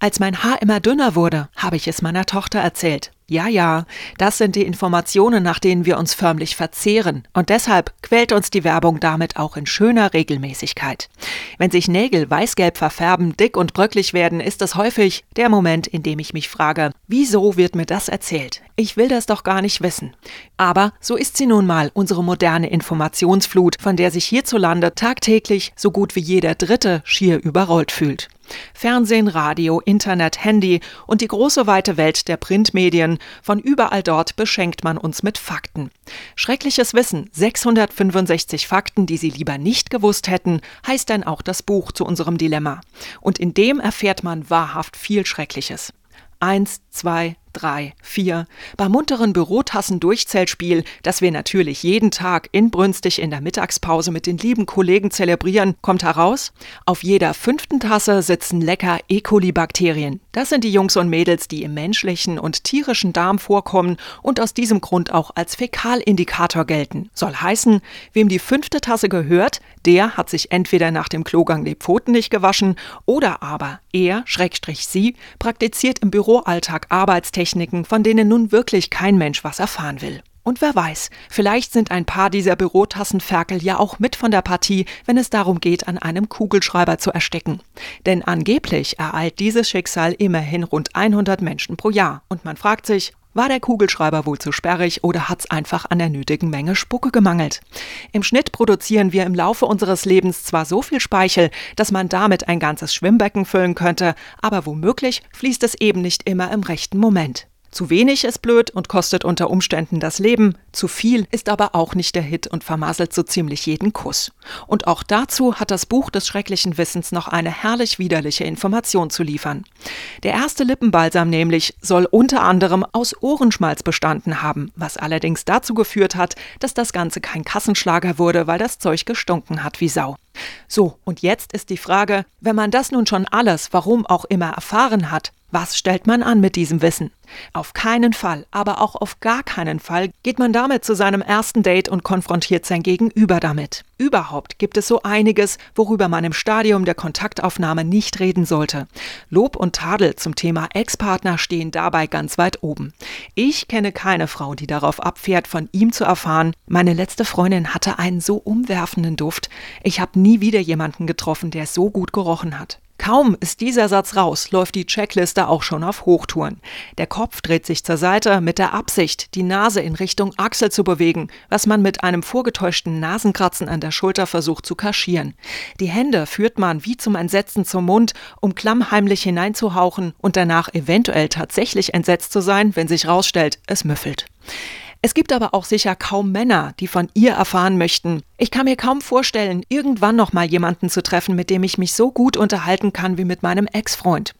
Als mein Haar immer dünner wurde, habe ich es meiner Tochter erzählt. Ja, ja, das sind die Informationen, nach denen wir uns förmlich verzehren. Und deshalb quält uns die Werbung damit auch in schöner Regelmäßigkeit. Wenn sich Nägel weißgelb verfärben, dick und bröcklich werden, ist es häufig der Moment, in dem ich mich frage, wieso wird mir das erzählt? Ich will das doch gar nicht wissen. Aber so ist sie nun mal, unsere moderne Informationsflut, von der sich hierzulande tagtäglich so gut wie jeder Dritte schier überrollt fühlt. Fernsehen, Radio, Internet, Handy und die große weite Welt der Printmedien, von überall dort beschenkt man uns mit Fakten. Schreckliches Wissen, 665 Fakten, die Sie lieber nicht gewusst hätten, heißt dann auch das Buch zu unserem Dilemma. Und in dem erfährt man wahrhaft viel Schreckliches. Eins, zwei, drei, vier. Beim munteren Bürotassen-Durchzählspiel, das wir natürlich jeden Tag inbrünstig in der Mittagspause mit den lieben Kollegen zelebrieren, kommt heraus, auf jeder fünften Tasse sitzen lecker E. coli-Bakterien. Das sind die Jungs und Mädels, die im menschlichen und tierischen Darm vorkommen und aus diesem Grund auch als Fäkalindikator gelten. Soll heißen, wem die fünfte Tasse gehört, der hat sich entweder nach dem Klogang die Pfoten nicht gewaschen oder aber er, Schrägstrich sie, praktiziert im Büroalltag Arbeitstechniken, von denen nun wirklich kein Mensch was erfahren will. Und wer weiß, vielleicht sind ein paar dieser Bürotassenferkel ja auch mit von der Partie, wenn es darum geht, an einem Kugelschreiber zu ersticken. Denn angeblich ereilt dieses Schicksal immerhin rund 100 Menschen pro Jahr. Und man fragt sich, war der Kugelschreiber wohl zu sperrig oder hat's einfach an der nötigen Menge Spucke gemangelt? Im Schnitt produzieren wir im Laufe unseres Lebens zwar so viel Speichel, dass man damit ein ganzes Schwimmbecken füllen könnte, aber womöglich fließt es eben nicht immer im rechten Moment. Zu wenig ist blöd und kostet unter Umständen das Leben, zu viel ist aber auch nicht der Hit und vermasselt so ziemlich jeden Kuss. Und auch dazu hat das Buch des schrecklichen Wissens noch eine herrlich widerliche Information zu liefern. Der erste Lippenbalsam nämlich soll unter anderem aus Ohrenschmalz bestanden haben, was allerdings dazu geführt hat, dass das Ganze kein Kassenschlager wurde, weil das Zeug gestunken hat wie Sau. So, und jetzt ist die Frage, wenn man das nun schon alles, warum auch immer, erfahren hat, was stellt man an mit diesem Wissen? Auf keinen Fall, aber auch auf gar keinen Fall geht man damit zu seinem ersten Date und konfrontiert sein Gegenüber damit. Überhaupt gibt es so einiges, worüber man im Stadium der Kontaktaufnahme nicht reden sollte. Lob und Tadel zum Thema Ex-Partner stehen dabei ganz weit oben. Ich kenne keine Frau, die darauf abfährt, von ihm zu erfahren, meine letzte Freundin hatte einen so umwerfenden Duft. Ich habe nie wieder jemanden getroffen, der so gut gerochen hat. Kaum ist dieser Satz raus, läuft die Checkliste auch schon auf Hochtouren. Der Kopf dreht sich zur Seite mit der Absicht, die Nase in Richtung Achsel zu bewegen, was man mit einem vorgetäuschten Nasenkratzen an der Schulter versucht zu kaschieren. Die Hände führt man wie zum Entsetzen zum Mund, um klammheimlich hineinzuhauchen und danach eventuell tatsächlich entsetzt zu sein, wenn sich rausstellt, es müffelt. Es gibt aber auch sicher kaum Männer, die von ihr erfahren möchten. Ich kann mir kaum vorstellen, irgendwann noch mal jemanden zu treffen, mit dem ich mich so gut unterhalten kann wie mit meinem Ex-Freund.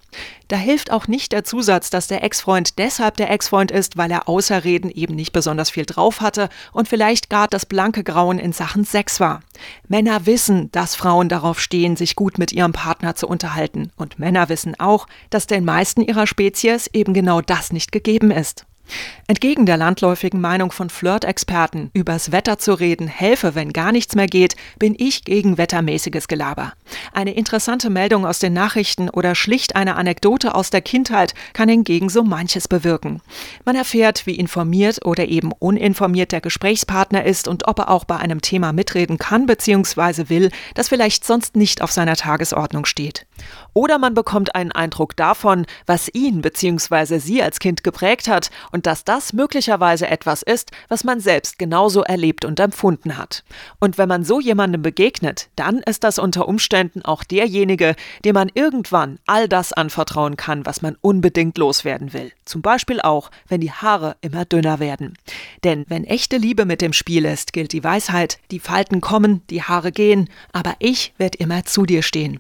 Da hilft auch nicht der Zusatz, dass der Ex-Freund deshalb der Ex-Freund ist, weil er außer Reden eben nicht besonders viel drauf hatte und vielleicht gar das blanke Grauen in Sachen Sex war. Männer wissen, dass Frauen darauf stehen, sich gut mit ihrem Partner zu unterhalten. Und Männer wissen auch, dass den meisten ihrer Spezies eben genau das nicht gegeben ist. Entgegen der landläufigen Meinung von Flirt-Experten, übers Wetter zu reden helfe, wenn gar nichts mehr geht, bin ich gegen wettermäßiges Gelaber. Eine interessante Meldung aus den Nachrichten oder schlicht eine Anekdote aus der Kindheit kann hingegen so manches bewirken. Man erfährt, wie informiert oder eben uninformiert der Gesprächspartner ist und ob er auch bei einem Thema mitreden kann bzw. will, das vielleicht sonst nicht auf seiner Tagesordnung steht. Oder man bekommt einen Eindruck davon, was ihn bzw. sie als Kind geprägt hat und dass das möglicherweise etwas ist, was man selbst genauso erlebt und empfunden hat. Und wenn man so jemandem begegnet, dann ist das unter Umständen auch derjenige, dem man irgendwann all das anvertrauen kann, was man unbedingt loswerden will. Zum Beispiel auch, wenn die Haare immer dünner werden. Denn wenn echte Liebe mit dem Spiel ist, gilt die Weisheit, die Falten kommen, die Haare gehen, aber ich werde immer zu dir stehen.